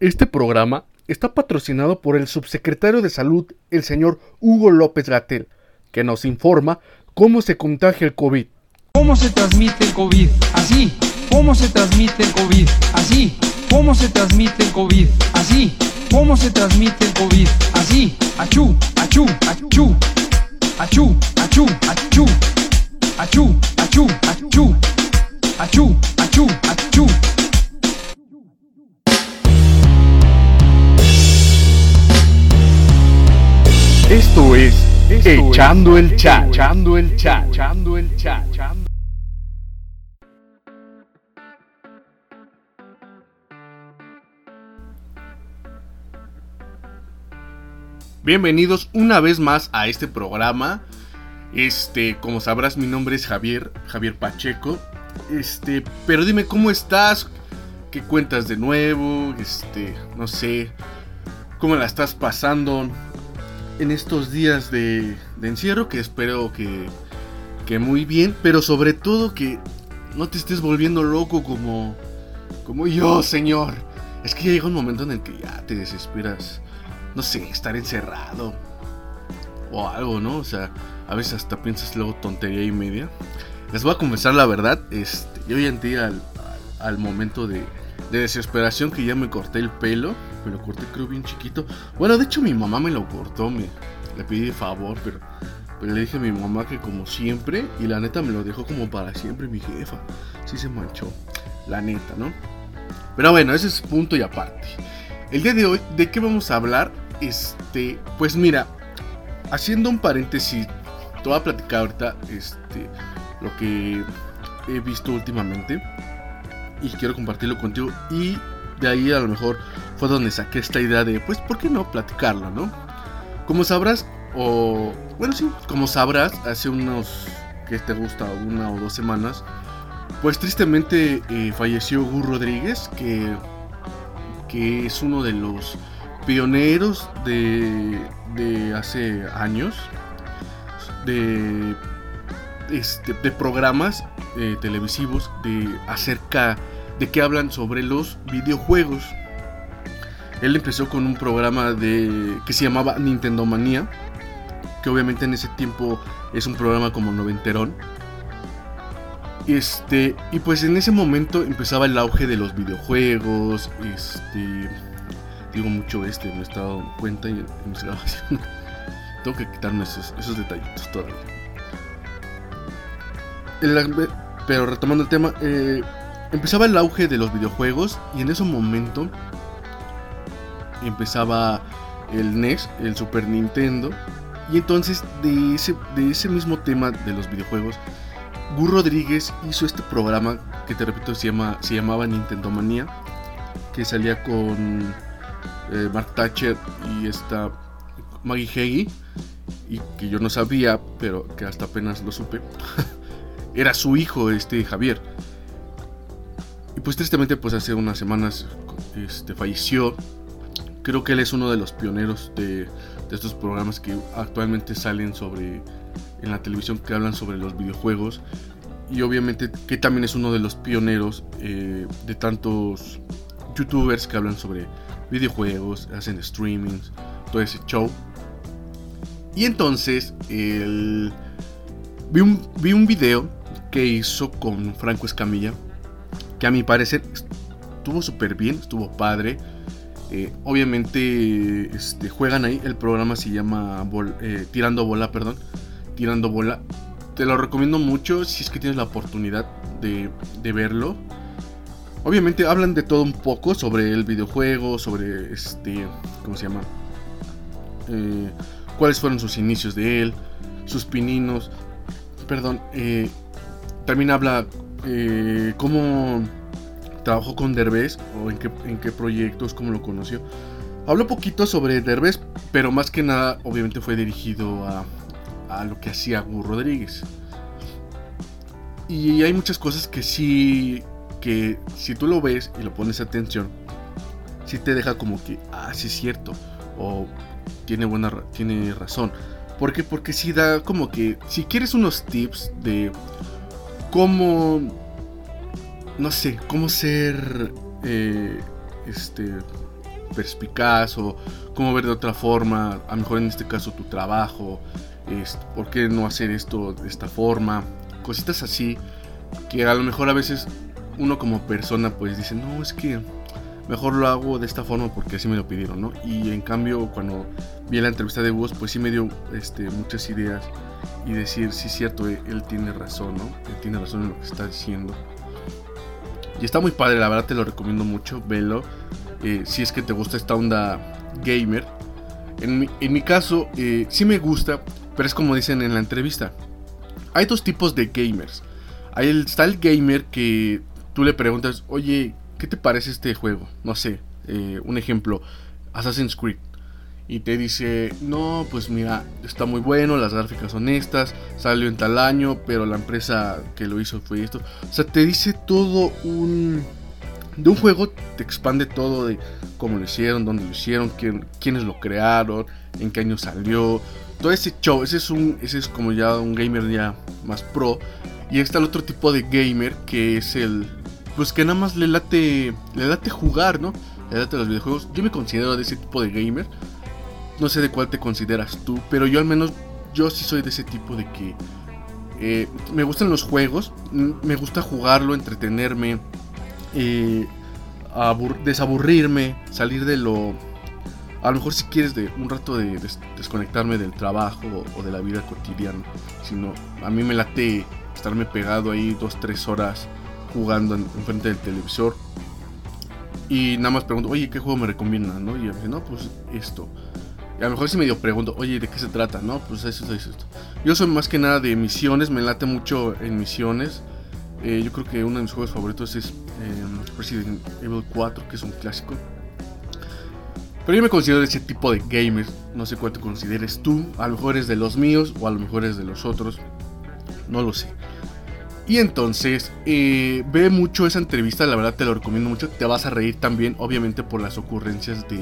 Este programa está patrocinado por el subsecretario de Salud, el señor Hugo López Gatel, que nos informa cómo se contagia el COVID. ¿Cómo se transmite el COVID? Así. ¿Cómo se transmite el COVID? Así. ¿Cómo se transmite el COVID? Así. ¿Cómo se transmite el COVID? Así. Achú, achú, achú. Achú, achú, achú. Achú, achú, achú. Achú, achú, achú. Esto es Echando el Chat. Echando el Chat. Echando el Chat. Bienvenidos una vez más a este programa. Este, como sabrás, mi nombre es Javier, Javier Pacheco. Este, pero dime cómo estás, qué cuentas de nuevo, este, no sé, cómo la estás pasando en estos días de, encierro, que espero que, que muy bien, pero sobre todo que no te estés volviendo loco como, como yo, señor. Es que llega un momento en el que ya te desesperas no sé, estar encerrado o algo, ¿no? O sea, a veces hasta piensas luego tontería y media. Les voy a confesar la verdad, este, yo ya entré al, al, momento de, de, desesperación que ya me corté el pelo. Me lo corté creo bien chiquito. Bueno, de hecho mi mamá me lo cortó, me, le pedí favor, pero, pero le dije a mi mamá que como siempre, y la neta me lo dejó como para siempre mi jefa. Sí se manchó, la neta, ¿no? Pero bueno, ese es punto y aparte. El día de hoy, ¿de qué vamos a hablar? Este, pues mira, haciendo un paréntesis, te voy a platicar ahorita este, lo que he visto últimamente y quiero compartirlo contigo y de ahí a lo mejor fue donde saqué esta idea de, pues, ¿por qué no platicarlo, no? Como sabrás, o, bueno, sí, como sabrás, hace unos, que te gusta, una o dos semanas, pues tristemente eh, falleció Gur Rodríguez, que, que es uno de los pioneros de, de hace años de, este, de programas eh, televisivos de acerca de que hablan sobre los videojuegos. Él empezó con un programa de que se llamaba Nintendo Manía, que obviamente en ese tiempo es un programa como noventerón. Este, y pues en ese momento empezaba el auge de los videojuegos, este, digo mucho este, me he estado dando cuenta en, en mis grabaciones. Tengo que quitarme esos, esos detallitos todavía. Pero retomando el tema, eh, empezaba el auge de los videojuegos y en ese momento empezaba el NES, el Super Nintendo. Y entonces de ese, de ese mismo tema de los videojuegos, Gur Rodríguez hizo este programa que te repito se, llama, se llamaba Nintendo Manía, que salía con eh, Mark Thatcher y esta Maggie Heggie, y que yo no sabía, pero que hasta apenas lo supe, era su hijo, este Javier. Y pues tristemente, pues hace unas semanas este, falleció. Creo que él es uno de los pioneros de, de estos programas que actualmente salen sobre en la televisión que hablan sobre los videojuegos y obviamente que también es uno de los pioneros eh, de tantos youtubers que hablan sobre videojuegos, hacen streamings, todo ese show. Y entonces el... vi, un, vi un video que hizo con Franco Escamilla, que a mi parecer estuvo súper bien, estuvo padre. Eh, obviamente este, juegan ahí, el programa se llama eh, Tirando Bola, perdón. Tirando Bola. Te lo recomiendo mucho si es que tienes la oportunidad de, verlo. Obviamente hablan de todo un poco sobre el videojuego, sobre este, ¿cómo se llama? Eh, cuáles fueron sus inicios de él, sus pininos. Perdón, también habla cómo trabajó con Derbez o en qué, en qué proyectos, cómo lo conoció. Habló poquito sobre Derbez, pero más que nada, obviamente fue dirigido a, a lo que hacía Gur Rodríguez. Y hay muchas cosas que sí que si tú lo ves y lo pones atención, si te deja como que, ah, sí es cierto, o tiene buena, tiene razón. ¿Por qué? Porque si da como que, si quieres unos tips de cómo, no sé, cómo ser eh, este, perspicaz o cómo ver de otra forma, a lo mejor en este caso tu trabajo, por qué no hacer esto de esta forma, cositas así que a lo mejor a veces uno como persona pues dice, no, es que mejor lo hago de esta forma porque así me lo pidieron, ¿no? Y en cambio cuando vi la entrevista de Woz pues sí me dio este, muchas ideas y decir, sí es cierto, él, tiene razón, ¿no? Él tiene razón en lo que está diciendo. Y está muy padre, la verdad te lo recomiendo mucho, velo. Eh, si es que te gusta esta onda gamer. En mi, en mi caso, eh, sí me gusta, pero es como dicen en la entrevista. Hay dos tipos de gamers. Ahí está el gamer que tú le preguntas, oye, ¿qué te parece este juego? No sé, eh, un ejemplo, Assassin's Creed. Y te dice, no, pues mira, está muy bueno, las gráficas son estas, salió en tal año, pero la empresa que lo hizo fue esto. O sea, te dice todo un... De un juego te expande todo de cómo lo hicieron, dónde lo hicieron, quién, quiénes lo crearon, en qué año salió. Todo ese show, ese es un, ese es como ya un gamer ya más pro y está el otro tipo de gamer que es el. Pues que nada más le late. Le late jugar, ¿no? Le late los videojuegos. Yo me considero de ese tipo de gamer. No sé de cuál te consideras tú. Pero yo al menos. Yo sí soy de ese tipo de que. Eh, me gustan los juegos. Me gusta jugarlo, entretenerme. Eh, desaburrirme. Salir de lo. A lo mejor si quieres de un rato de desconectarme del trabajo o de la vida cotidiana. Sino a mí me late estarme pegado ahí dos, tres horas jugando en, frente del televisor. Y nada más pregunto, oye, ¿qué juego me recomiendan? ¿no? Y yo no, pues esto. A lo mejor si medio pregunto, oye, ¿de qué se trata? No, pues eso, eso, esto. Yo soy más que nada de misiones, me late mucho en misiones. Eh, yo creo que uno de mis juegos favoritos es eh, Resident Evil 4, que es un clásico. Pero yo me considero de ese tipo de gamers. No sé cuál te consideres tú. A lo mejor es de los míos o a lo mejor es de los otros. No lo sé. Y entonces, eh, ve mucho esa entrevista, la verdad te lo recomiendo mucho. Te vas a reír también, obviamente, por las ocurrencias de,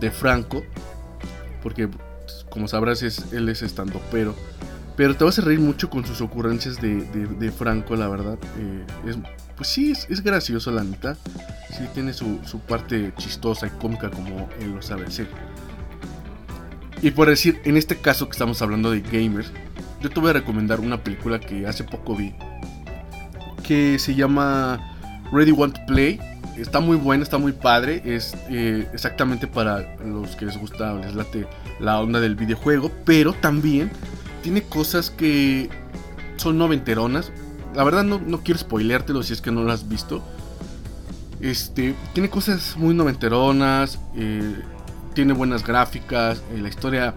de Franco. Porque, como sabrás, es, él es estando pero. Pero te vas a reír mucho con sus ocurrencias de, de, Franco, la verdad. Eh, es, pues sí, es, gracioso la mitad. Sí, tiene su, su, parte chistosa y cómica como él lo sabe hacer. Y por decir, en este caso que estamos hablando de gamers, yo te voy a recomendar una película que hace poco vi que se llama Ready Want to Play. Está muy buena, está muy padre. Es eh, exactamente para los que les gusta, les late la onda del videojuego. Pero también tiene cosas que son noventeronas. La verdad no, no quiero spoileártelo si es que no lo has visto. Este, tiene cosas muy noventeronas. Eh, tiene buenas gráficas. Eh, la historia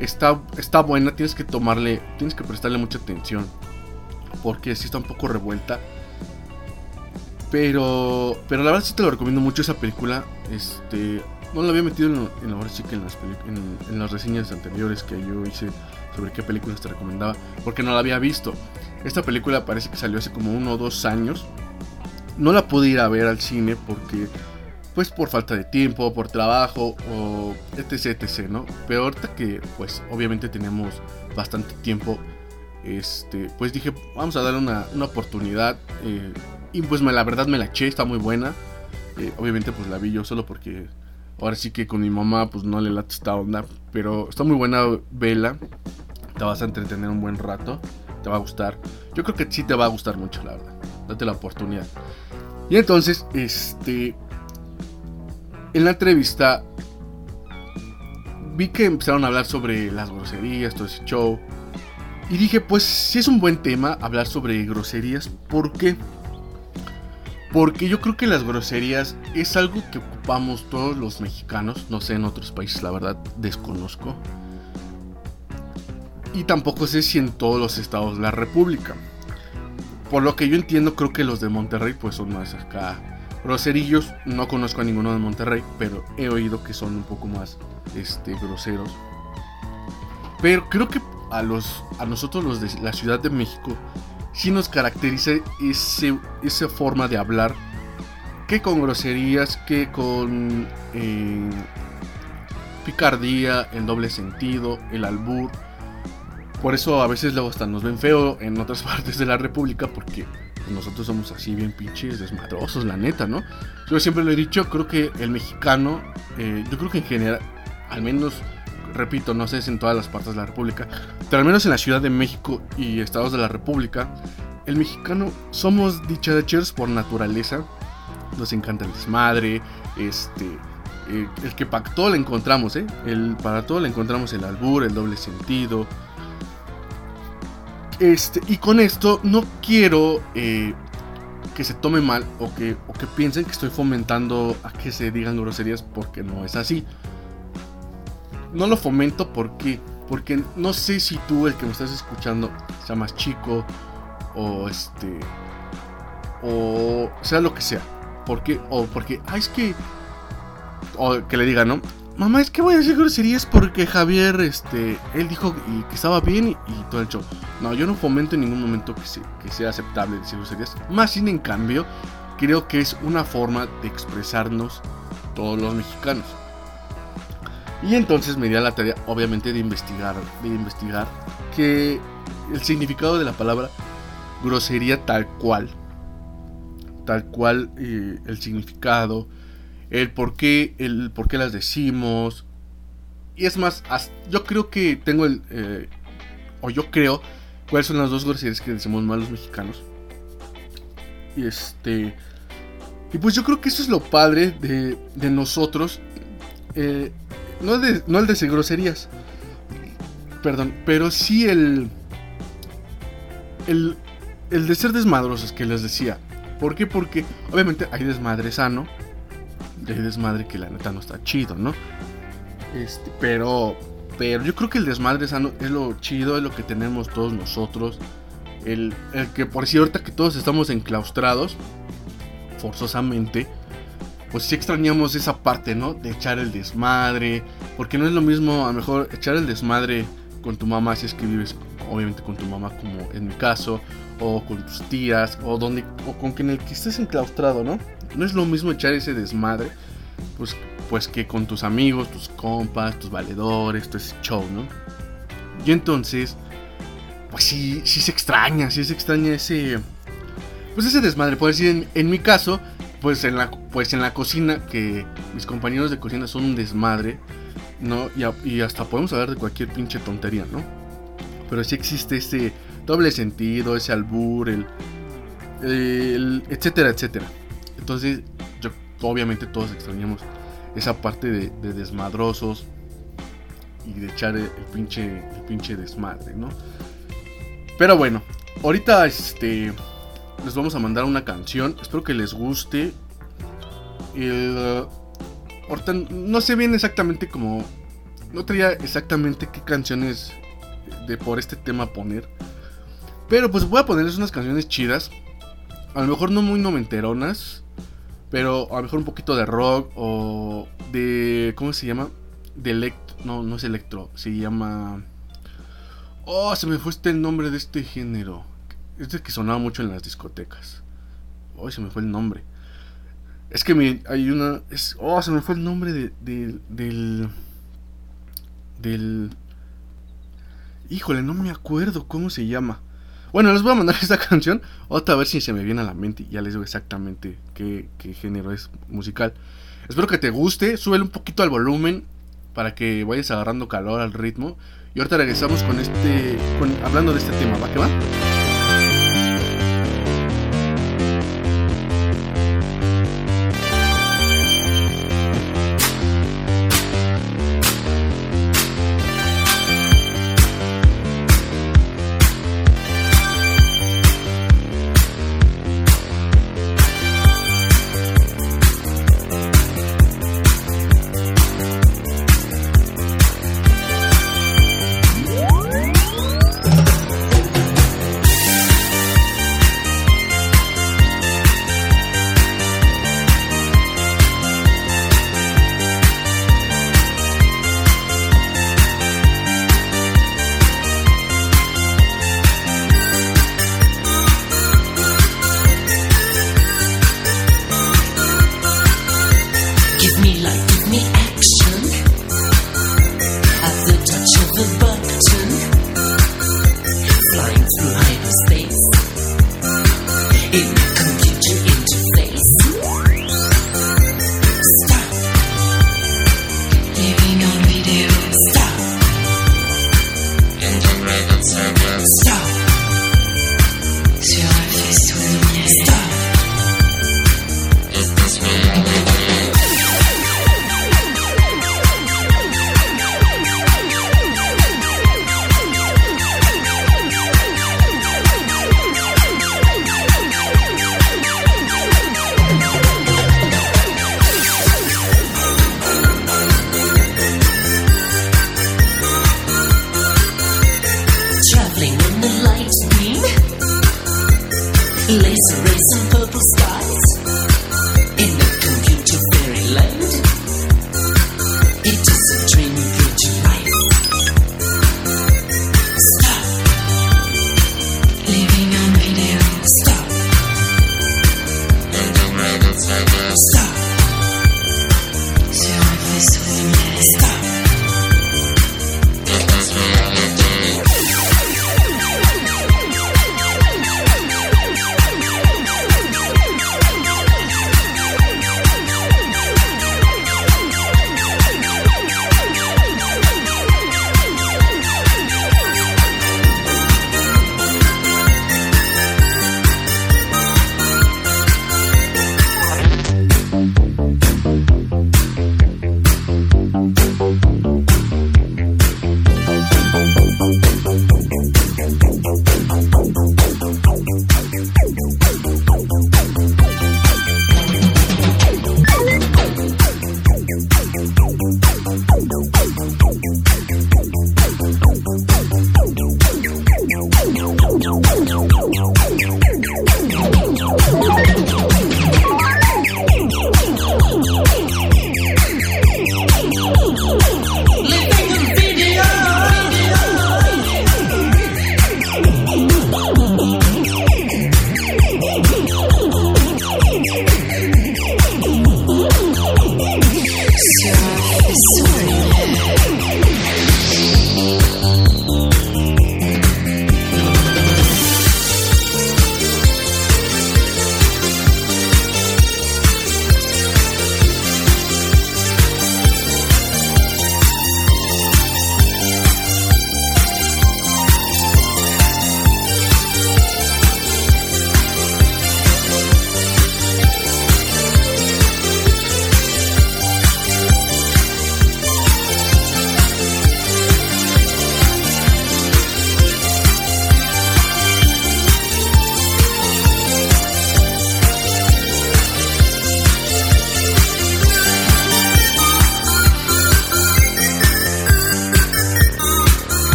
está, está buena. Tienes que tomarle, tienes que prestarle mucha atención porque sí está un poco revuelta. Pero, pero la verdad sí te lo recomiendo mucho esa película. Este, no la había metido en, en, que en, las en, las reseñas anteriores que yo hice sobre qué películas te recomendaba, porque no la había visto. Esta película parece que salió hace como uno o dos años. No la pude ir a ver al cine porque, pues por falta de tiempo, por trabajo o etc, etc, ¿no? Pero ahorita que, pues obviamente tenemos bastante tiempo este, pues dije, vamos a darle una, oportunidad. Eh, y pues la verdad me la eché, está muy buena. Eh, obviamente pues la vi yo solo porque ahora sí que con mi mamá pues no le late esta onda. Pero está muy buena, vela. Te vas a entretener un buen rato. Te va a gustar. Yo creo que sí te va a gustar mucho, la verdad. Date la oportunidad. Y entonces, este... En la entrevista vi que empezaron a hablar sobre las groserías, todo ese show. Y dije, pues si es un buen tema hablar sobre groserías. ¿Por qué? Porque yo creo que las groserías es algo que ocupamos todos los mexicanos. No sé en otros países, la verdad, desconozco. Y tampoco sé si en todos los estados de la República. Por lo que yo entiendo, creo que los de Monterrey pues son más acá. Groserillos, no conozco a ninguno de Monterrey, pero he oído que son un poco más este, groseros. Pero creo que a, los, a nosotros los de la Ciudad de México sí nos caracteriza ese, esa forma de hablar que con groserías, que con eh, picardía, el doble sentido, el albur. Por eso a veces luego hasta nos ven feo en otras partes de la República porque nosotros somos así bien pinches desmadrosos, la neta, ¿no? Yo siempre lo he dicho, creo que el mexicano, eh, yo creo que en general, al menos, repito, no sé si en todas las partes de la República, pero al menos en la Ciudad de México y estados de la República, el mexicano somos dicharachers por naturaleza. Nos encanta el desmadre, este, eh, el que todo le encontramos, ¿eh? El, para todo le encontramos el albur, el doble sentido, este, y con esto no quiero eh, que se tome mal o que, o que piensen que estoy fomentando a que se digan groserías porque no es así. No lo fomento porque, porque no sé si tú, el que me estás escuchando, sea más chico o este. o sea lo que sea. Porque, o porque, ah, es que. O que le diga, ¿no? mamá, es que voy a decir groserías porque Javier, este, él dijo que estaba bien y, todo el show. No, yo no fomento en ningún momento que, que sea aceptable decir groserías. Más sin en cambio, creo que es una forma de expresarnos todos los mexicanos. Y entonces me di la tarea, obviamente, de investigar, de investigar que el significado de la palabra grosería tal cual, tal cual eh, el significado, el por qué, el por qué las decimos. Y es más, yo creo que tengo el, eh, o yo creo, cuáles son las dos groserías que decimos mal los mexicanos. Y este, y pues yo creo que eso es lo padre de, de nosotros. Eh, no, de, no el groserías, perdón, pero sí el, el, el de ser desmadrosos que les decía. ¿Por qué? Porque obviamente hay desmadre sano de desmadre que la neta no está chido, ¿no? Este, pero, pero yo creo que el desmadre sano es lo chido, es lo que tenemos todos nosotros. El, el que por cierto que todos estamos enclaustrados, forzosamente, pues sí extrañamos esa parte, ¿no? De echar el desmadre, porque no es lo mismo a lo mejor echar el desmadre con tu mamá si es que vives obviamente con tu mamá como en mi caso, o con tus tías, o donde o con quien el que estés enclaustrado, ¿no? No es lo mismo echar ese desmadre, pues, pues que con tus amigos, tus compas, tus valedores, todo ese show, ¿no? Y entonces, pues sí, sí se extraña, sí se extraña ese, pues ese desmadre. Puedo decir, en, mi caso, pues en, la, pues en la cocina, que mis compañeros de cocina son un desmadre, ¿no? Y, hasta podemos hablar de cualquier pinche tontería, ¿no? Pero sí existe ese doble sentido, ese albur, el, el etcétera, etcétera. Entonces, yo, obviamente todos extrañamos esa parte de, desmadrosos y de echar el, pinche, el pinche desmadre, ¿no? Pero bueno, ahorita este, les vamos a mandar una canción. Espero que les guste. El, ahorita no sé bien exactamente cómo. No traía exactamente qué canciones de por este tema poner. Pero pues voy a ponerles unas canciones chidas. A lo mejor no muy noventeronas. Pero a lo mejor un poquito de rock o de. ¿Cómo se llama? De electro. No, no es electro. Se llama. Oh, se me fue este el nombre de este género. Este que sonaba mucho en las discotecas. Oh, se me fue el nombre. Es que hay una. Es, oh, se me fue el nombre de, del. Del. Híjole, no me acuerdo cómo se llama. Bueno, les voy a mandar esta canción. Otra vez si se me viene a la mente y ya les digo exactamente qué, género es musical. Espero que te guste. Súbele un poquito al volumen para que vayas agarrando calor al ritmo. Y ahorita regresamos con este. hablando de este tema. ¿Va que va?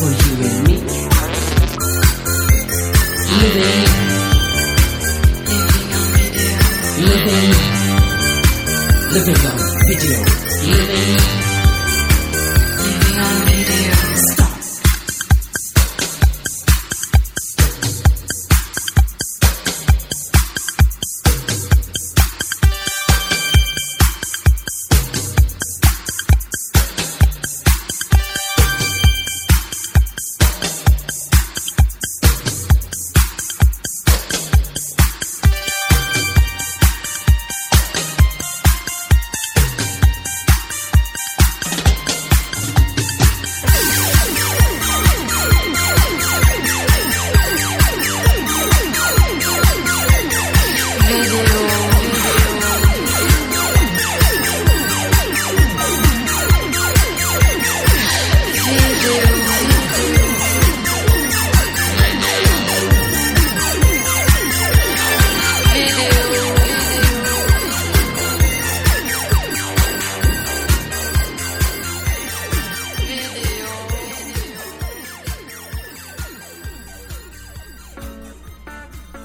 For you and me. Living, living, living. On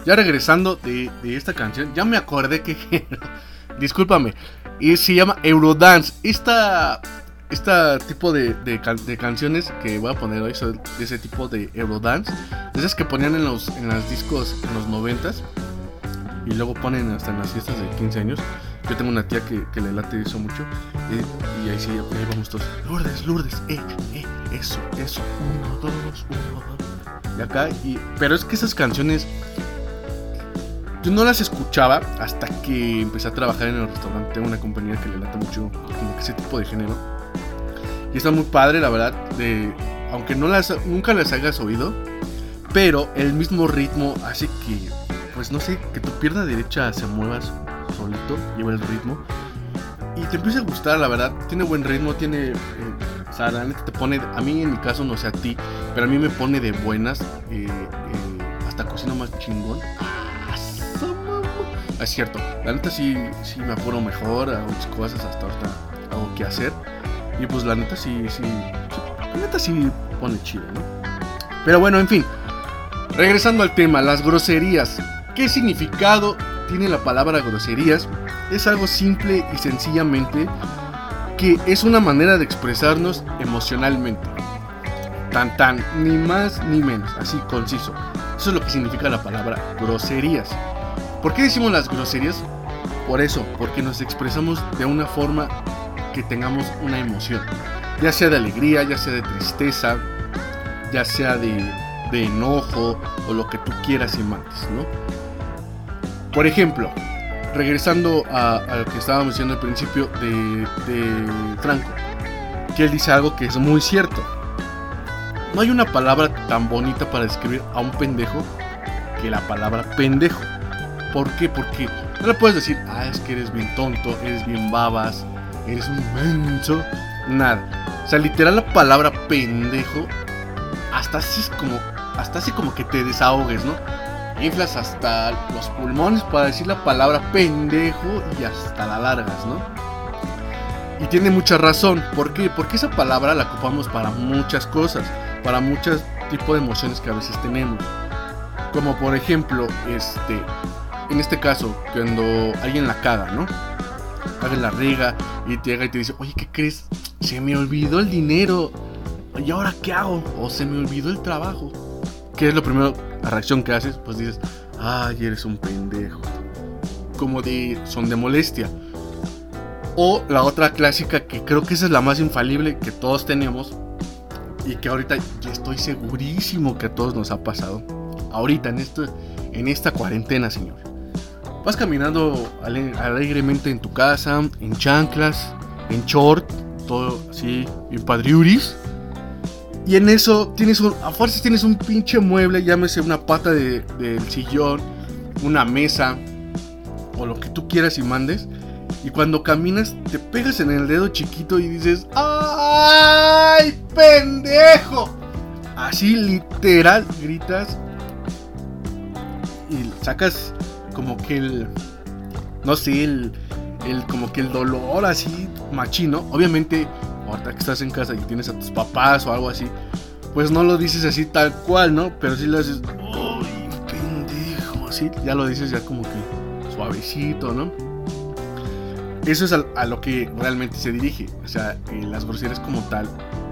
Ya regresando de, de esta canción, ya me acordé que. Discúlpame. Y se llama Eurodance. Esta. Este tipo de, de can- de canciones que voy a poner hoy son de ese tipo de Eurodance. Esas que ponían en los, en discos en los noventas. Y luego ponen hasta en las fiestas de 15 años. Yo tengo una tía que, que le late eso mucho. Y, y ahí sí, ahí vamos todos. Lourdes, Lourdes, eh, eh, eso, eso. Uno, dos, uno, dos. Y acá, y, pero es que esas canciones yo no las escuchaba hasta que empecé a trabajar en el restaurante. Una compañía que le late mucho como ese tipo de género. Y está muy padre, la verdad. De, aunque no las, nunca las hayas oído. Pero el mismo ritmo hace que, pues no sé, que tu pierna derecha se mueva solito, lleva el ritmo. Y te empieza a gustar, la verdad. Tiene buen ritmo, tiene... eh, te pone, a mí en mi caso no sé a ti, pero a mí me pone de buenas. eh, eh, hasta cocino más chingón. Es cierto, la neta sí, sí me apuro mejor, hago mis cosas, hasta ahorita hago que hacer. Y pues la neta sí, sí, la neta sí pone chido, ¿no? Pero bueno, en fin, regresando al tema, las groserías. ¿Qué significado tiene la palabra groserías? Es algo simple y sencillamente que es una manera de expresarnos emocionalmente. Tan tan, ni más ni menos, así conciso. Eso es lo que significa la palabra groserías. ¿Por qué decimos las groserías? Por eso, porque nos expresamos de una forma que tengamos una emoción. Ya sea de alegría, ya sea de tristeza, ya sea de, enojo o lo que tú quieras y mandes, ¿no? Por ejemplo, regresando a, lo que estábamos diciendo al principio de Franco, que él dice algo que es muy cierto. No hay una palabra tan bonita para describir a un pendejo que la palabra pendejo. ¿Por qué? Porque no le puedes decir, ah, es que eres bien tonto, eres bien babas, eres un menso. Nada. O sea, literal la palabra pendejo, hasta así es como, hasta así como que te desahogues, ¿no? Inflas hasta los pulmones para decir la palabra pendejo y hasta la largas, ¿no? Y tiene mucha razón. ¿Por qué? Porque esa palabra la ocupamos para muchas cosas, para muchos tipos de emociones que a veces tenemos. Como por ejemplo, este, en este caso, cuando alguien la caga, ¿no? Alguien la riega y te llega y te dice, oye, ¿qué crees? Se me olvidó el dinero. ¿Y ahora qué hago? O se me olvidó el trabajo. ¿Qué es lo primero, la reacción que haces? Pues dices, ay, eres un pendejo. Como de, son de molestia. O la otra clásica, que creo que esa es la más infalible que todos tenemos. Y que ahorita yo estoy segurísimo que a todos nos ha pasado. Ahorita, en, esto, en esta cuarentena, señor. Vas caminando ale- alegremente en tu casa, en chanclas, en short, todo así, en padriuris. Y en eso tienes un, a fuerzas tienes un pinche mueble, llámese una pata de- del sillón, una mesa, o lo que tú quieras y mandes. Y cuando caminas, te pegas en el dedo chiquito y dices, ¡ay, pendejo! Así literal gritas y sacas como que el, no sé, el, el como que el dolor así machino. Obviamente, ahorita que estás en casa y tienes a tus papás o algo así, pues no lo dices así tal cual, ¿no? Pero sí lo haces, ¡ay, pendejo! Así, ya lo dices ya como que suavecito, ¿no? Eso es a, lo que realmente se dirige. O sea, eh, las groserías como tal,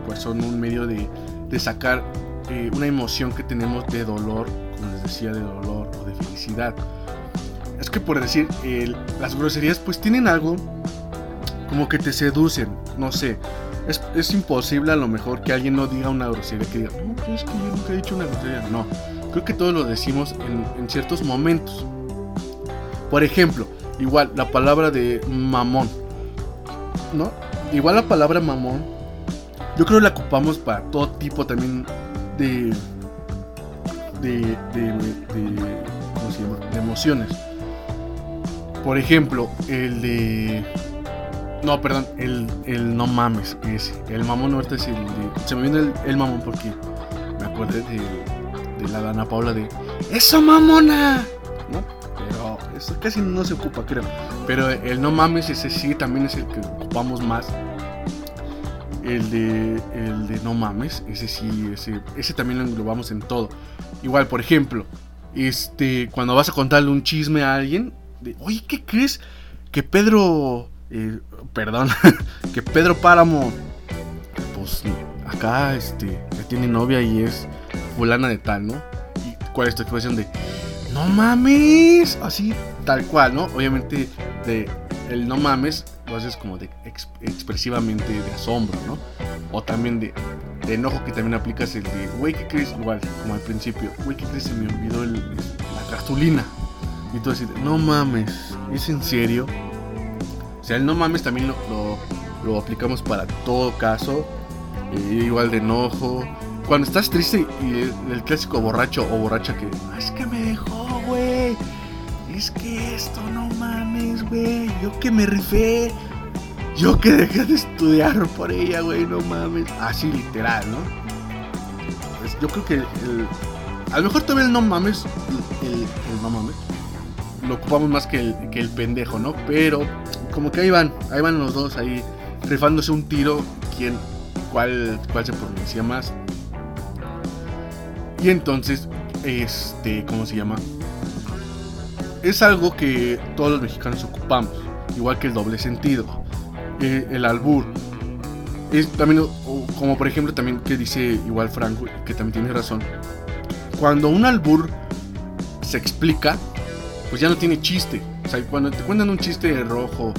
pues son un medio de, de sacar eh, una emoción que tenemos de dolor, como les decía, de dolor o de felicidad. Es que por decir, las groserías pues tienen algo como que te seducen, no sé. Es, es imposible a lo mejor que alguien no diga una grosería, que diga, no, pues es que yo nunca he dicho una grosería. No, creo que todos lo decimos en, en ciertos momentos. Por ejemplo, igual la palabra de mamón, ¿no? Igual la palabra mamón, yo creo que la ocupamos para todo tipo también de. de. de. de ¿Cómo se llama? De emociones. Por ejemplo, el de. No, perdón, el, el no mames, ese. El mamón ahorita es el de. Se me viene el, el mamón porque me acordé de, de la Dana Paula de. ¡Eso mamona! ¿No? Pero eso casi no se ocupa, creo. Pero el no mames, ese sí también es el que ocupamos más. El de, el de no mames, ese sí, ese, ese también lo englobamos en todo. Igual, por ejemplo, este, cuando vas a contarle un chisme a alguien, de, oye, ¿qué crees? Que Pedro, eh, perdón, que Pedro Páramo, pues acá, este, ya tiene novia y es fulana de tal, ¿no? ¿Y cuál es tu expresión de, no mames? Así, tal cual, ¿no? Obviamente, de el no mames lo haces como de ex- expresivamente de asombro, ¿no? O también de, de enojo que también aplicas el de, güey, ¿qué crees? Igual, como al principio, güey, ¿qué crees? Se me olvidó el- la gasolina. Y tú así, no mames, ¿es en serio? O sea, el no mames también lo, lo- aplicamos para todo caso. eh, igual de enojo. Cuando estás triste y el, clásico borracho o borracha que, "Ah, es que me dejó, güey. Es que esto no mames, güey. Yo que me rifé. Yo que dejé de estudiar por ella, güey. No mames. Así literal, ¿no? Pues yo creo que el, a lo mejor todavía el no mames. El- el no mames. Lo ocupamos más que el, que el pendejo, ¿no? Pero como que ahí van. Ahí van los dos ahí rifándose un tiro. ¿Quién? ¿Cuál, cuál se pronuncia más? Y entonces, este, ¿cómo se llama? es algo que todos los mexicanos ocupamos, igual que el doble sentido, eh, el albur. Es también, como por ejemplo, también que dice igual Franco, que también tiene razón. Cuando un albur se explica, pues ya no tiene chiste. O sea, cuando te cuentan un chiste rojo,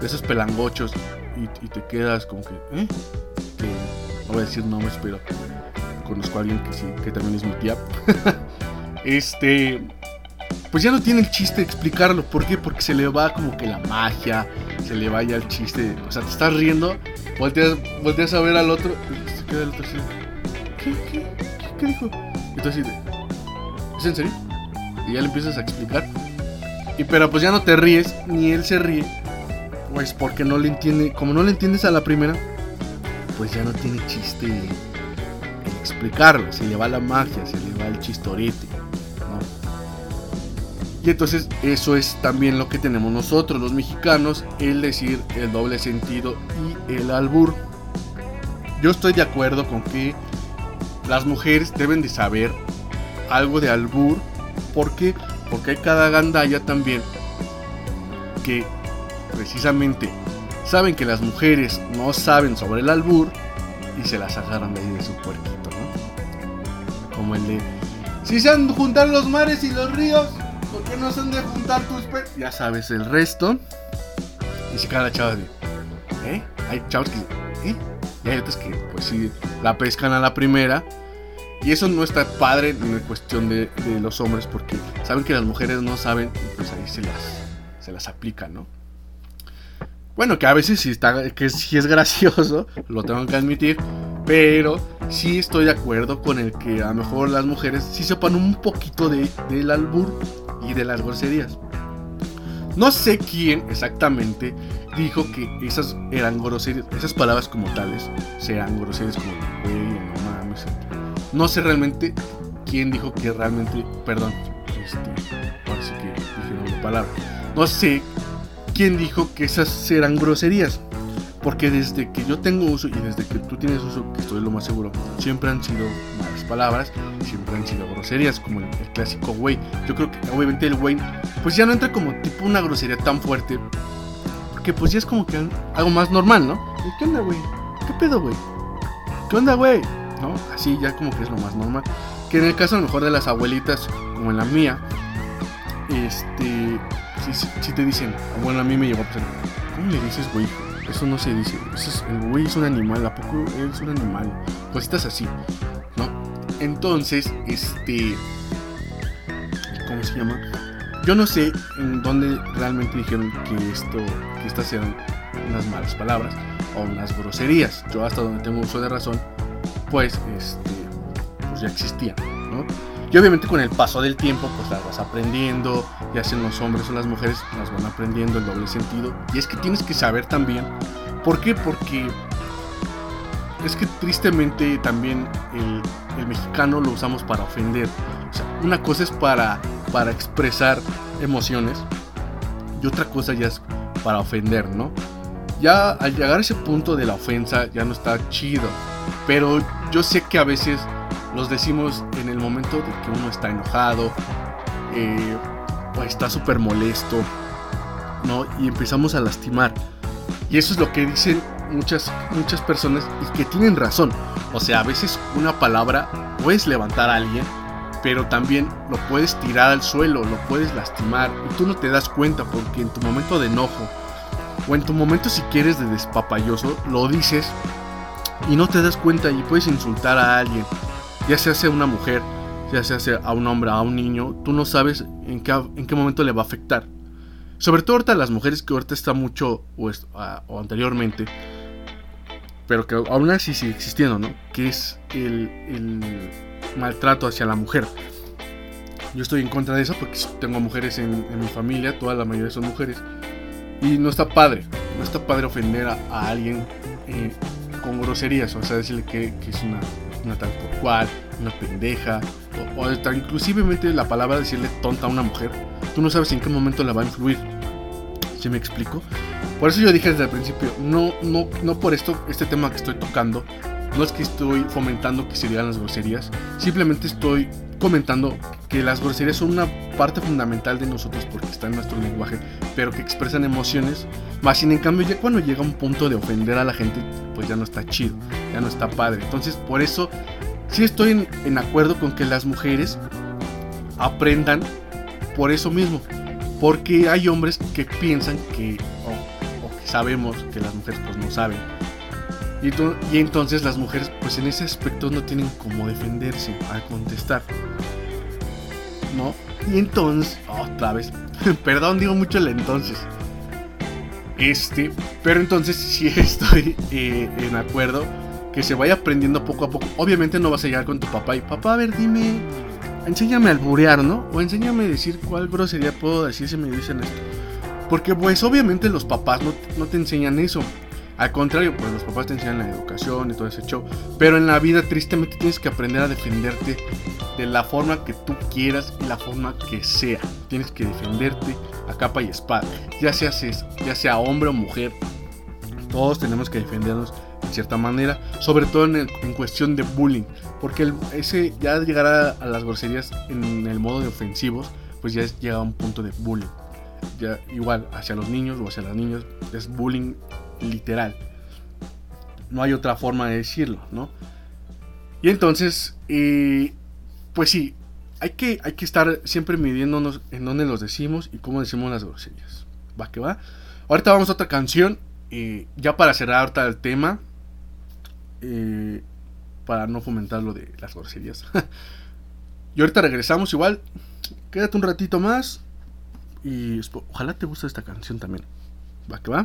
de esos pelangochos, y, y te quedas como que, ¿eh? Que, no voy a decir nombres, pero conozco a alguien que sí, que también es mi tía. este pues ya no tiene el chiste de explicarlo. ¿Por qué? Porque se le va como que la magia, se le va ya el chiste. O sea, te estás riendo, volteas, volteas a ver al otro y se queda el otro así. ¿Qué, qué, qué, qué dijo? Y tú así de, ¿es en serio? Y ya le empiezas a explicar. Y pero pues ya no te ríes, ni él se ríe. Pues porque no le entiende, como no le entiendes a la primera, pues ya no tiene chiste el explicarlo. Se le va la magia, se le va el chistorete. Y entonces eso es también lo que tenemos nosotros los mexicanos, el decir el doble sentido y el albur. Yo estoy de acuerdo con que las mujeres deben de saber algo de albur. ¿Por qué? Porque hay cada gandalla también que precisamente saben que las mujeres no saben sobre el albur y se las agarran de ahí de su puerquito, ¿no? Como el de... Si se han de juntar los mares y los ríos, ¿por qué no se han de juntar tus pe... Ya sabes el resto. Y se queda la chava de... ¿Eh? Hay chavos que... ¿Eh? Y hay otros que, pues sí, la pescan a la primera. Y eso no está padre en cuestión de, los hombres porque saben que las mujeres no saben y pues ahí se las, se las aplican, ¿no? Bueno, que a veces sí, está, que sí es gracioso, lo tengo que admitir, pero sí estoy de acuerdo con el que a lo mejor las mujeres sí sepan un poquito de, del albur y de las groserías. No sé quién exactamente dijo que esas eran groserías, esas palabras como tales serán groserías como güey, no sé realmente quién dijo que realmente, perdón, este, ahora sí que dije doble palabra. No sé quién dijo que esas eran groserías. Porque desde que yo tengo uso y desde que tú tienes uso, que estoy lo más seguro, siempre han sido malas palabras, siempre han sido groserías, como el, el clásico güey. Yo creo que obviamente el güey, pues ya no entra como tipo una grosería tan fuerte, porque pues ya es como que algo más normal, ¿no? ¿Y ¿Qué onda, güey? ¿Qué pedo, güey? ¿Qué onda, güey? ¿No? Así ya como que es lo más normal. Que en el caso a lo mejor de las abuelitas, como en la mía, este, si, te dicen, bueno, a mí me llegó a pasar, ¿cómo le dices, güey? Eso no se dice. Eso es- el güey es un animal, ¿a poco es un animal? Cositas así, ¿no? Entonces, este, ¿cómo se llama? Yo no sé en dónde realmente dijeron que esto, que estas eran unas malas palabras o unas groserías. Yo hasta donde tengo uso de razón, pues, este, pues ya existían, ¿no? Y obviamente con el paso del tiempo, pues las vas aprendiendo, ya sean los hombres o las mujeres, las van aprendiendo el doble sentido. Y es que tienes que saber también, ¿por qué? Porque es que tristemente también el, mexicano lo usamos para ofender. O sea, una cosa es para, para expresar emociones y otra cosa ya es para ofender, ¿no? Ya al llegar a ese punto de la ofensa ya no está chido. Pero yo sé que a veces los decimos en el momento de que uno está enojado eh, o está súper molesto, ¿no? Y empezamos a lastimar. Y eso es lo que dicen muchas, muchas personas y que tienen razón. O sea, a veces una palabra puedes levantar a alguien, pero también lo puedes tirar al suelo, lo puedes lastimar y tú no te das cuenta porque en tu momento de enojo o en tu momento si quieres de despapalloso lo dices y no te das cuenta y puedes insultar a alguien, ya sea sea una mujer, ya sea sea a un hombre, a un niño, tú no sabes en qué, en qué momento le va a afectar. Sobre todo ahorita las mujeres que ahorita está mucho o, es- a- o anteriormente, pero que aún así sigue existiendo, ¿no? Que es el, el maltrato hacia la mujer. Yo estoy en contra de eso porque tengo mujeres en, en mi familia, toda la mayoría son mujeres. Y no está padre, no está padre ofender a, a alguien eh, con groserías, o sea, decirle que, es una, una tal por cual, una pendeja, o, o hasta inclusivemente la palabra decirle tonta a una mujer, tú no sabes en qué momento la va a influir. ¿Sí me explico? Por eso yo dije desde el principio, no, no, no por esto, este tema que estoy tocando, no es que estoy fomentando que se digan las groserías, simplemente estoy comentando que las groserías son una parte fundamental de nosotros porque está en nuestro lenguaje, pero que expresan emociones, más sin en cambio ya cuando llega un punto de ofender a la gente, pues ya no está chido, ya no está padre. Entonces por eso sí estoy en, acuerdo con que las mujeres aprendan por eso mismo, porque hay hombres que piensan que, o, o que sabemos que las mujeres pues no saben. Y, to- y entonces las mujeres pues en ese aspecto no tienen cómo defenderse al contestar. ¿No? Y entonces, otra vez, perdón, digo mucho el entonces. Este, pero entonces sí estoy eh, en acuerdo que se vaya aprendiendo poco a poco. Obviamente no vas a llegar con tu papá y papá, a ver, dime, enséñame a alburear, ¿no? O enséñame a decir cuál grosería puedo decir si me dicen esto. Porque pues obviamente los papás no, no te enseñan eso. Al contrario, pues los papás te enseñan la educación y todo ese show. Pero en la vida tristemente tienes que aprender a defenderte de la forma que tú quieras y la forma que sea. Tienes que defenderte a capa y espada. Ya sea, ya sea hombre o mujer. Todos tenemos que defendernos de cierta manera. Sobre todo en, en cuestión de bullying. Porque ese ya llegar a, a las groserías en el modo de ofensivos. Pues ya es llega a un punto de bullying. Ya igual hacia los niños o hacia las niñas. Es bullying literal. No hay otra forma de decirlo, ¿no? Y entonces, eh, pues sí, hay que, hay que estar siempre midiéndonos en dónde los decimos y cómo decimos las groserías. Va que va. Ahorita vamos a otra canción. eh, ya para cerrar ahorita el tema. eh, para no fomentar lo de las groserías. y ahorita regresamos igual. Quédate un ratito más. Y ojalá te guste esta canción también. Va que va.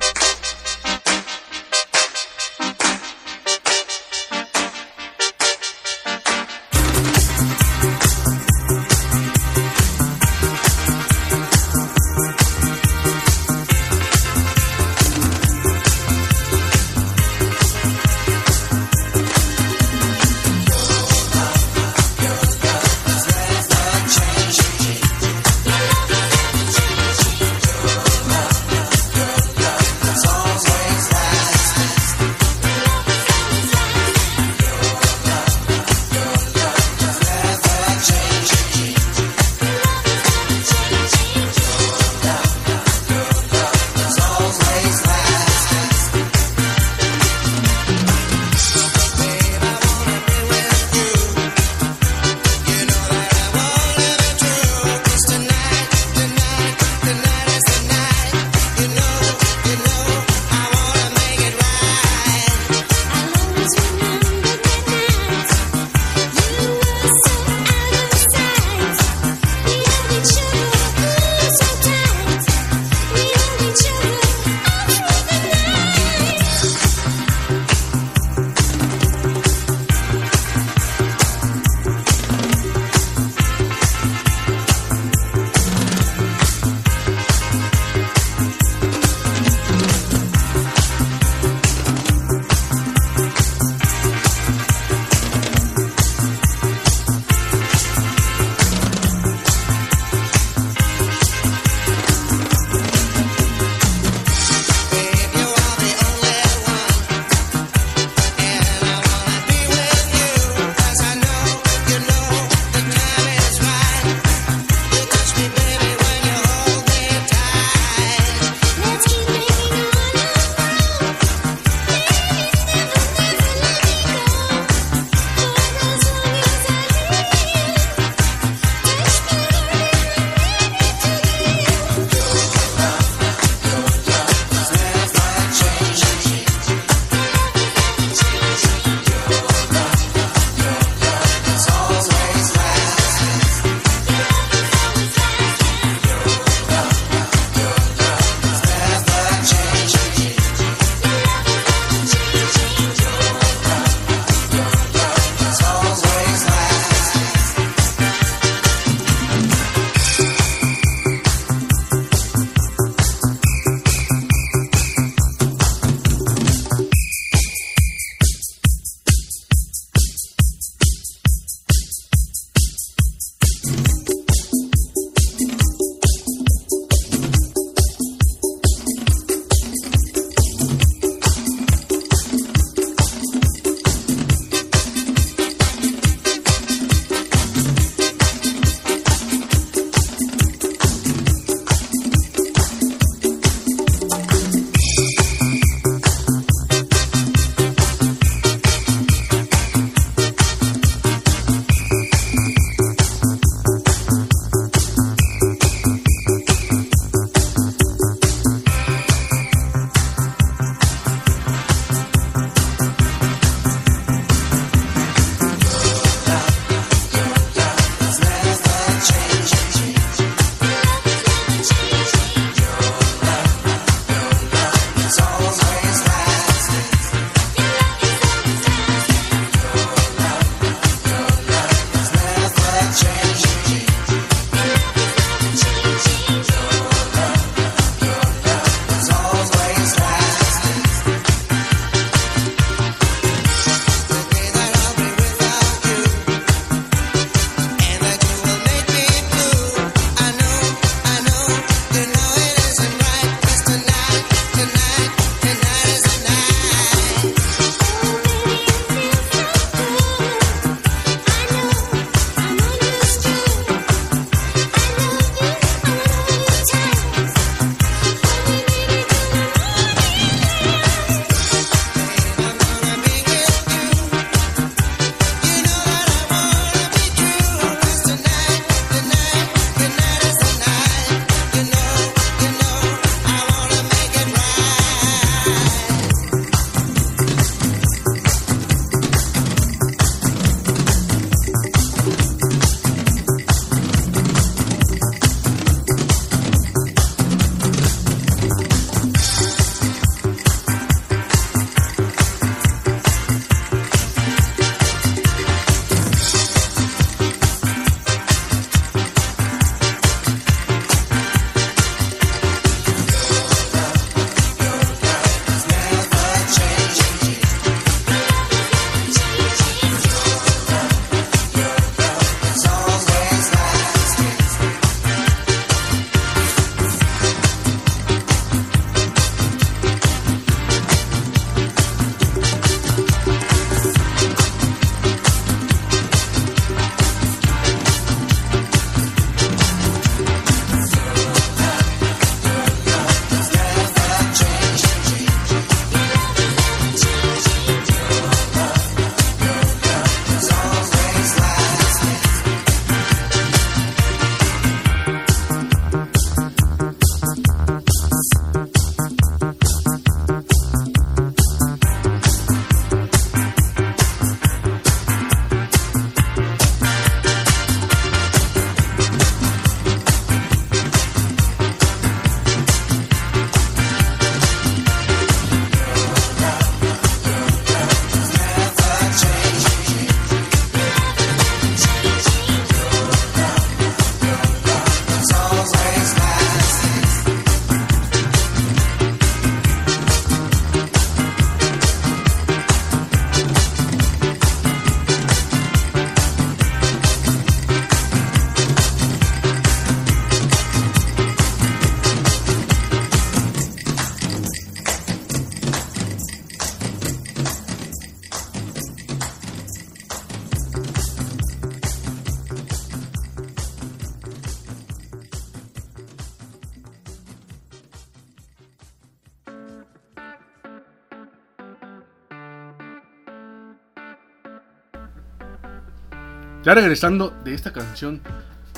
Ya regresando de esta canción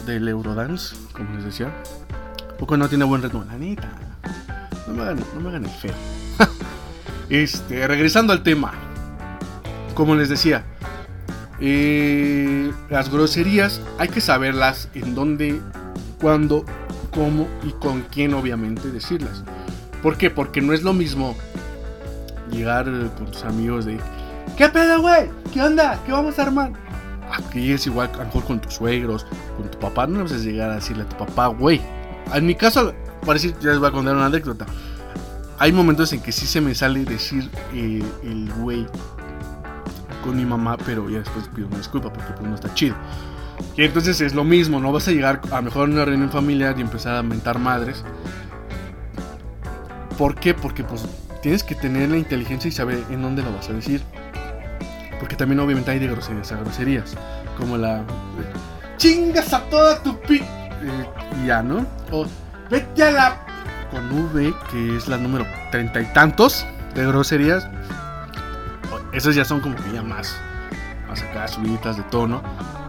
del Eurodance, como les decía, poco no tiene buen ritmo, la neta. No me hagan, no me hagan el feo. este, regresando al tema, como les decía, eh, las groserías hay que saberlas en dónde, cuándo, cómo y con quién obviamente decirlas. ¿Por qué? Porque no es lo mismo llegar con tus amigos de ¿Qué pedo, güey? ¿Qué onda? ¿Qué vamos a armar? Aquí es igual, a lo mejor con tus suegros, con tu papá. No a llegar a decirle a tu papá, güey. En mi caso, parece ya les voy a contar una anécdota. Hay momentos en que sí se me sale decir eh, el güey con mi mamá, pero ya después pido una disculpa porque pues no está chido. Y entonces es lo mismo, no vas a llegar a lo mejor a una reunión familiar y empezar a mentar madres. ¿Por qué? Porque pues tienes que tener la inteligencia y saber en dónde lo vas a decir. Porque también obviamente hay de groserías a groserías. Como la... Chingas a toda tu pi... eh, ya, ¿no? O vete a la... Con V, que es la número treinta y tantos de groserías. Esas ya son como que ya más... Más acá, subiditas de tono.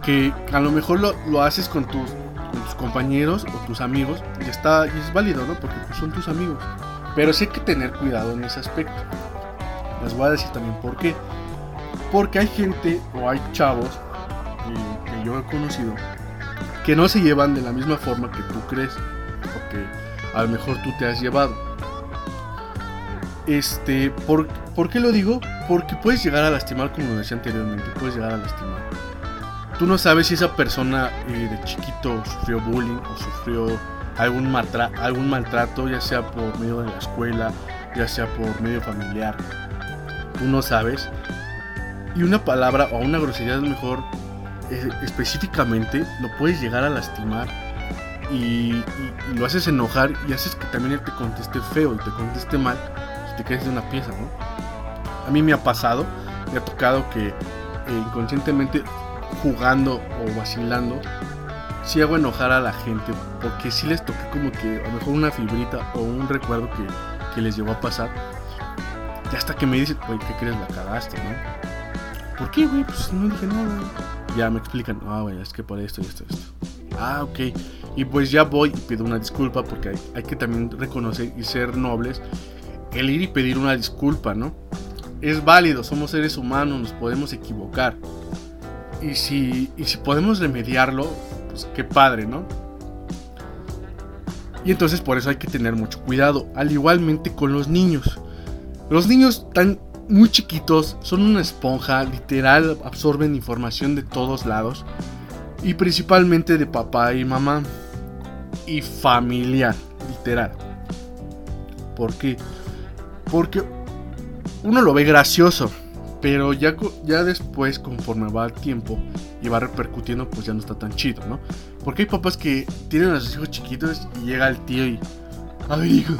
Que a lo mejor lo, lo haces con tus, con tus compañeros o tus amigos. Y está... Y es válido, ¿no? Porque pues, son tus amigos. Pero sí hay que tener cuidado en ese aspecto. Les voy a decir también por qué. Porque hay gente o hay chavos eh, que yo he conocido que no se llevan de la misma forma que tú crees. Porque a lo mejor tú te has llevado. Este, ¿por, ¿por qué lo digo? Porque puedes llegar a lastimar, como lo decía anteriormente, puedes llegar a lastimar. Tú no sabes si esa persona eh, de chiquito sufrió bullying o sufrió algún, algún maltrato, ya sea por medio de la escuela, ya sea por medio familiar. Tú no sabes. Y una palabra o una grosería lo mejor eh, específicamente lo puedes llegar a lastimar y, lo haces enojar y haces que también él te conteste feo y te conteste mal y te quedes de una pieza, ¿no? A mí me ha pasado, me ha tocado que eh, inconscientemente jugando o vacilando, sí hago enojar a la gente porque sí les toqué como que a lo mejor una fibrita o un recuerdo que, que les llegó a pasar. Y hasta que me dicen, güey, ¿qué crees? La cagaste, ¿no? ¿Por qué, güey? Pues no dije nada. Ya me explican, ah, güey, es que por esto y esto y esto. Ah, ok. Y pues ya voy y pido una disculpa porque hay, hay que también reconocer y ser nobles. El ir y pedir una disculpa, ¿no? Es válido, somos seres humanos, nos podemos equivocar. Y si, y si podemos remediarlo, pues qué padre, ¿no? Y entonces por eso hay que tener mucho cuidado, al igualmente con los niños. Los niños están muy chiquitos, son una esponja, literal, absorben información de todos lados. Y principalmente de papá y mamá. Y familiar, literal. ¿Por qué? Porque uno lo ve gracioso. Pero ya, ya después, conforme va el tiempo y va repercutiendo, pues ya no está tan chido, ¿no? Porque hay papás que tienen a sus hijos chiquitos y llega el tío y... A ver, hijo,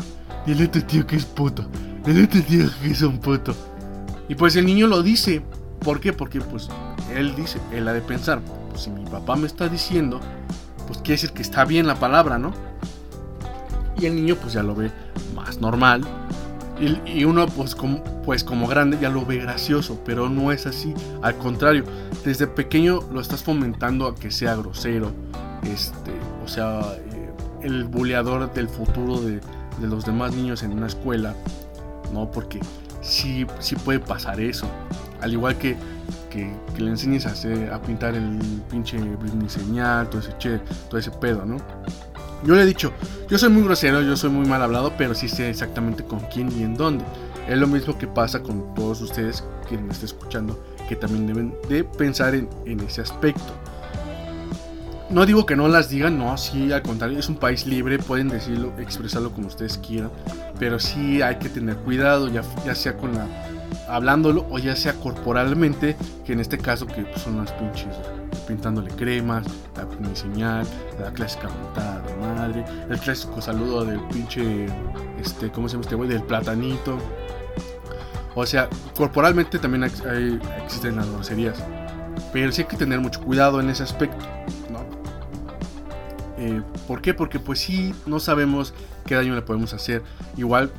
dile a tu tío que es puto. Dile a tu tío que es un puto. Y pues el niño lo dice. ¿Por qué? Porque pues él dice, él ha de pensar, pues si mi papá me está diciendo, pues quiere decir que está bien la palabra, ¿no? Y el niño pues ya lo ve más normal. Y, uno pues como, pues como grande ya lo ve gracioso, pero no es así. Al contrario, desde pequeño lo estás fomentando a que sea grosero. Este, o sea, eh, el buleador del futuro de, de los demás niños en una escuela. ¿no? Porque sí, sí puede pasar eso. Al igual que, que, que le enseñes a, hacer, a pintar el pinche Britney señal, todo ese, che- todo ese pedo, ¿no? Yo le he dicho, yo soy muy grosero, yo soy muy mal hablado, pero sí sé exactamente con quién y en dónde. Es lo mismo que pasa con todos ustedes que me estén escuchando, que también deben de pensar en, en ese aspecto. No digo que no las digan, no, sí, al contrario, es un país libre, pueden decirlo, expresarlo como ustedes quieran, pero sí hay que tener cuidado, ya, ya sea con la hablándolo o ya sea corporalmente, que en este caso que pues, son las pinches pintándole cremas, la pinche señal, la clásica montada de madre, el clásico saludo del pinche, este, ¿cómo se llama este güey? Del platanito. O sea, corporalmente también hay- existen las groserías, pero sí hay que tener mucho cuidado en ese aspecto. Eh, ¿Por qué? Porque pues sí, no sabemos qué daño le podemos hacer. Igual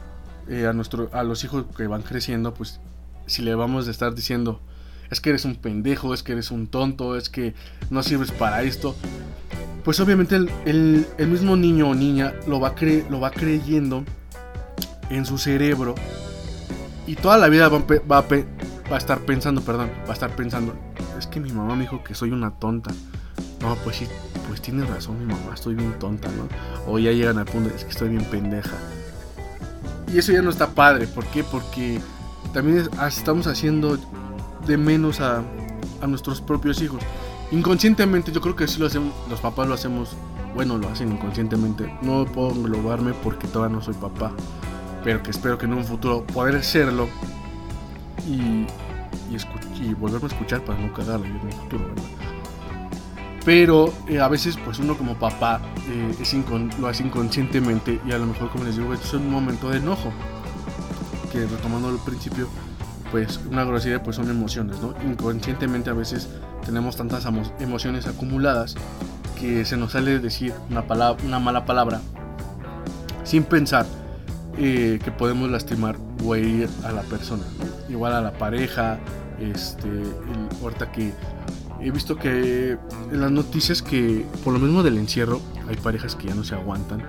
eh, a, a los hijos que van creciendo, pues si le vamos a estar diciendo es que eres un pendejo, es que eres un tonto, es que no sirves para esto. Pues obviamente el, el- mismo niño o niña lo va, cre- lo va creyendo en su cerebro y toda la vida va, va va a estar pensando, perdón, va a estar pensando, es que mi mamá me dijo que soy una tonta. No, pues sí, pues tienes razón mi mamá, estoy bien tonta, ¿no? O ya llegan al punto, de, es que estoy bien pendeja. Y eso ya no está padre, ¿por qué? Porque también es- estamos haciendo de menos a, a nuestros propios hijos. Inconscientemente, yo creo que sí lo hacemos, los papás lo hacemos, bueno, lo hacen inconscientemente. No puedo englobarme porque todavía no soy papá, pero que espero que en un futuro poder serlo y, y, y volverme a escuchar para no cagarla en un futuro, ¿verdad? Pero eh, a veces, pues uno como papá eh, es lo hace inconscientemente y a lo mejor, como les digo, es un momento de enojo. Que retomando el principio, pues una grosería pues son emociones, ¿no? Inconscientemente a veces tenemos tantas emociones acumuladas que se nos sale decir una, palabra, una mala palabra sin pensar eh, que podemos lastimar o herir a la persona. Igual a la pareja, este, el, ahorita que he visto que en las noticias que por lo mismo del encierro hay parejas que ya no se aguantan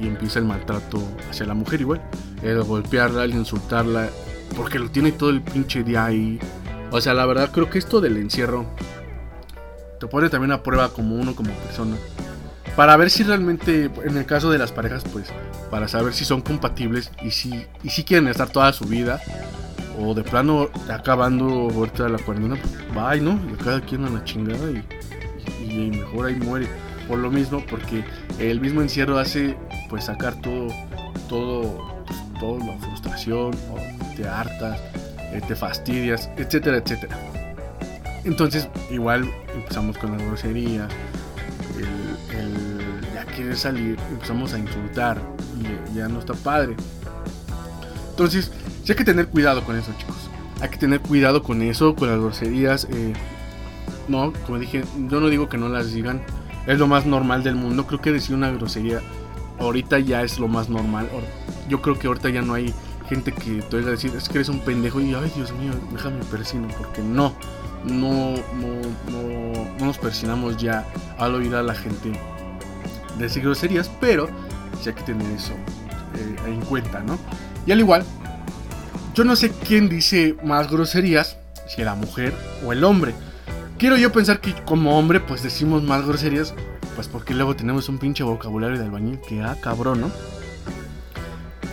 y empieza el maltrato hacia la mujer igual, el golpearla, el insultarla, porque lo tiene todo el pinche día ahí. O sea, la verdad creo que esto del encierro te pone también a prueba como uno como persona. Para ver si realmente, en el caso de las parejas, pues, para saber si son compatibles y si, y si quieren estar toda su vida. O de plano, acabando ahorita la cuarentena, pues, bye, ¿no? Y cada quien a la chingada y, y- y mejor ahí muere. Por lo mismo, porque el mismo encierro hace, pues, sacar todo, todo, pues, toda la frustración, te hartas, eh, te fastidias, etcétera, etcétera. Entonces, igual empezamos con las groserías, el, el ya querer salir, empezamos a insultar y ya no está padre. Entonces, sí hay que tener cuidado con eso, chicos. Hay que tener cuidado con eso, con las groserías. eh, no, como dije, yo no digo que no las digan. Es lo más normal del mundo. Creo que decir una grosería ahorita ya es lo más normal. Yo creo que ahorita ya no hay gente que te oiga decir, es que eres un pendejo y, ay, Dios mío, déjame persino. Porque no, no, no, no, no nos persinamos ya al oír a la gente decir groserías, pero sí hay que tener eso eh, en cuenta, ¿no? Y al igual, yo no sé quién dice más groserías, si la mujer o el hombre. Quiero yo pensar que como hombre, pues decimos más groserías, pues porque luego tenemos un pinche vocabulario de albañil que, ah, cabrón, ¿no?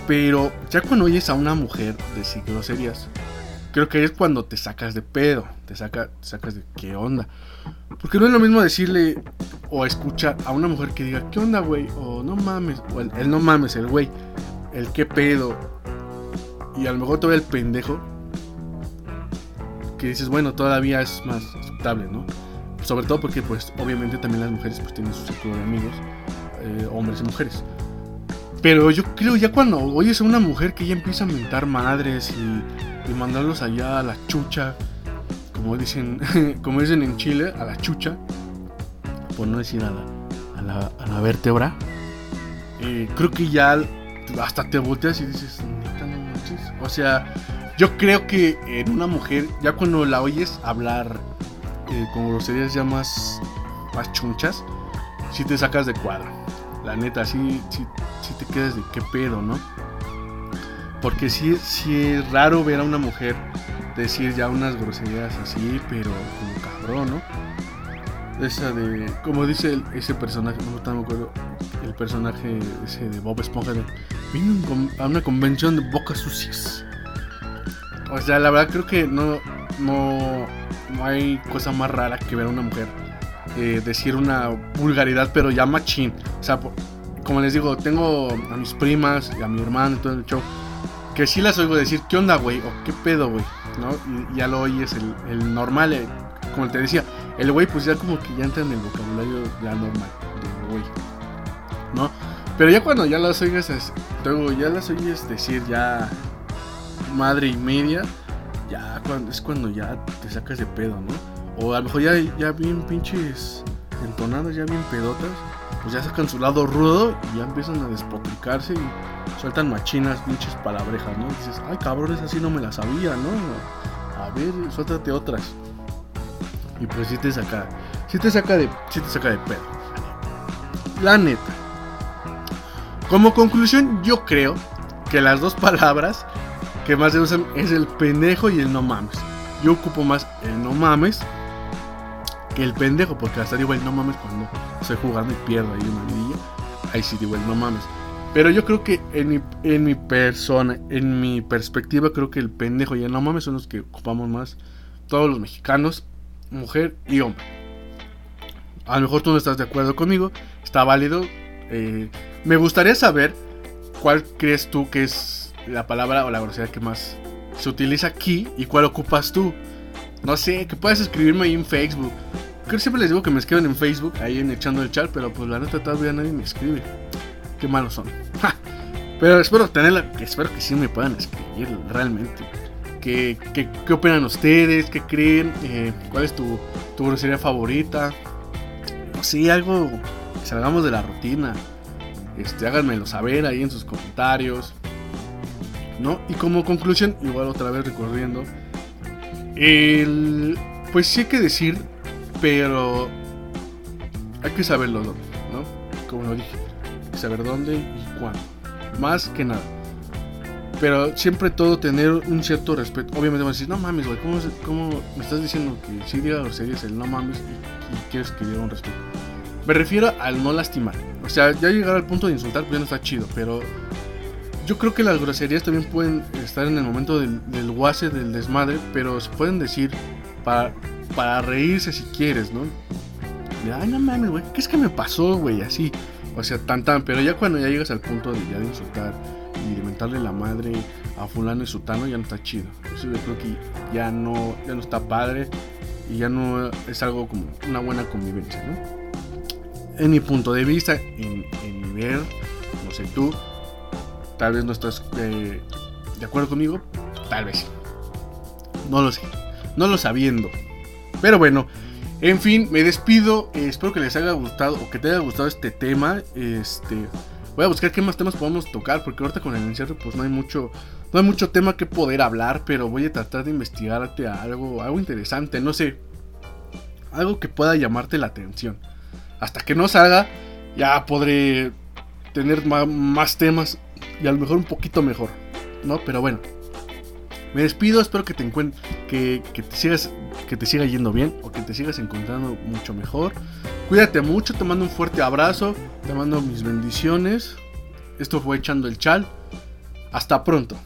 Pero ya cuando oyes a una mujer decir groserías, creo que es cuando te sacas de pedo, te, saca, te sacas de qué onda. Porque no es lo mismo decirle o escuchar a una mujer que diga, ¿qué onda, güey? O no mames, o el, el no mames, el güey, el qué pedo. Y a lo mejor todavía el pendejo, que dices, bueno, todavía es más aceptable, ¿no? Sobre todo porque, pues, obviamente también las mujeres pues tienen su círculo de amigos, eh, hombres y mujeres. Pero yo creo ya cuando oyes a una mujer que ya empieza a mentar madres y, mandarlos allá a la chucha, como dicen, como dicen en Chile, a la chucha, por no decir a la, a la, a la vértebra, eh, creo que ya hasta te volteas y dices, O sea, yo creo que en una mujer, ya cuando la oyes hablar eh, con groserías ya más, más chunchas, si te sacas de cuadro. La neta, sí, sí te quedas de qué pedo, ¿no? Porque sí, sí es raro ver a una mujer decir ya unas groserías así, pero como cabrón, ¿no? Esa de, como dice ese personaje, no me acuerdo, el personaje ese de Bob Esponja, vino a una convención de bocas sucias. O sea, la verdad creo que no, no, no hay cosa más rara que ver a una mujer eh, decir una vulgaridad, pero ya machín. O sea, como les digo, tengo a mis primas y a mi hermano todo el show, que sí las oigo decir, ¿qué onda, güey? O ¿qué pedo, güey? ¿No? Y ya lo oyes el, el normal, eh, como te decía, el güey pues ya como que ya entra en el vocabulario ya normal del güey, ¿no? Pero ya cuando ya las oigas, luego ya las oyes decir ya madre y media, ya cuando, es cuando ya te sacas de pedo, ¿no? O a lo mejor ya, ya bien pinches entonadas, ya bien pedotas, pues ya sacan su lado rudo y ya empiezan a despotricarse y sueltan machinas, pinches palabrejas, ¿no? dices, ay cabrones, así no me la sabía, ¿no? A ver, suéltate otras. Y pues sí te saca, sí te saca de, sí te saca de pedo. La neta. Como conclusión, yo creo que las dos palabras que más se usan es el pendejo y el no mames. Yo ocupo más el no mames que el pendejo, porque hasta digo el no mames cuando estoy jugando y pierdo ahí una vidilla. Ahí sí digo el no mames. Pero yo creo que en mi, en mi persona, en mi perspectiva, creo que el pendejo y el no mames son los que ocupamos más todos los mexicanos, mujer y hombre. A lo mejor tú no estás de acuerdo conmigo, está válido. eh, me gustaría saber cuál crees tú que es la palabra o la grosería que más se utiliza aquí y cuál ocupas tú. No sé, que puedas escribirme ahí en Facebook. Creo que siempre les digo que me escriban en Facebook, ahí en echando el chat, pero pues la neta todavía nadie me escribe. Qué malos son. Pero espero tenerla, espero que sí me puedan escribir realmente. ¿Qué, qué, opinan ustedes? ¿Qué creen? Eh, ¿Cuál es tu, tu grosería favorita? No sé, algo que salgamos de la rutina. Este, háganmelo saber ahí en sus comentarios. ¿No? Y como conclusión, igual otra vez recorriendo. El, pues sí hay que decir, pero hay que saberlo dónde, ¿no? Como lo dije, saber dónde y cuándo. Más que nada. Pero siempre todo tener un cierto respeto. Obviamente vas a decir, no mames, güey, ¿cómo, ¿cómo me estás diciendo que si diga groserías el no mames y, y quieres que diga un respeto? Me refiero al no lastimar. O sea, ya llegar al punto de insultar, pues ya no está chido, pero yo creo que las groserías también pueden estar en el momento del, del guase, del desmadre, pero se pueden decir para, para reírse si quieres, ¿no? De, ay, no mames, güey, ¿qué es que me pasó, güey? Así, o sea, tan tan, pero ya cuando ya llegas al punto de ya de insultar y mentarle la madre a fulano y sutano, ya no está chido. Eso yo creo que ya no, ya no está padre y ya no es algo como una buena convivencia, ¿no? En mi punto de vista, en, en mi ver, no sé tú, Tal vez no estás eh, de acuerdo conmigo. Tal vez. No lo sé. No lo sabiendo. Pero bueno. En fin, me despido. eh, espero que les haya gustado o que te haya gustado este tema. Este. Voy a buscar qué más temas podemos tocar. Porque ahorita con el encierro pues no hay mucho. No hay mucho tema que poder hablar. Pero voy a tratar de investigarte algo. Algo interesante. No sé. Algo que pueda llamarte la atención. Hasta que no salga. Ya podré tener más temas y a lo mejor un poquito mejor, ¿no? Pero bueno, me despido, espero que te que, que te sigas, que te siga yendo bien o que te sigas encontrando mucho mejor. Cuídate mucho, te mando un fuerte abrazo, te mando mis bendiciones. Esto fue echando el chal. Hasta pronto.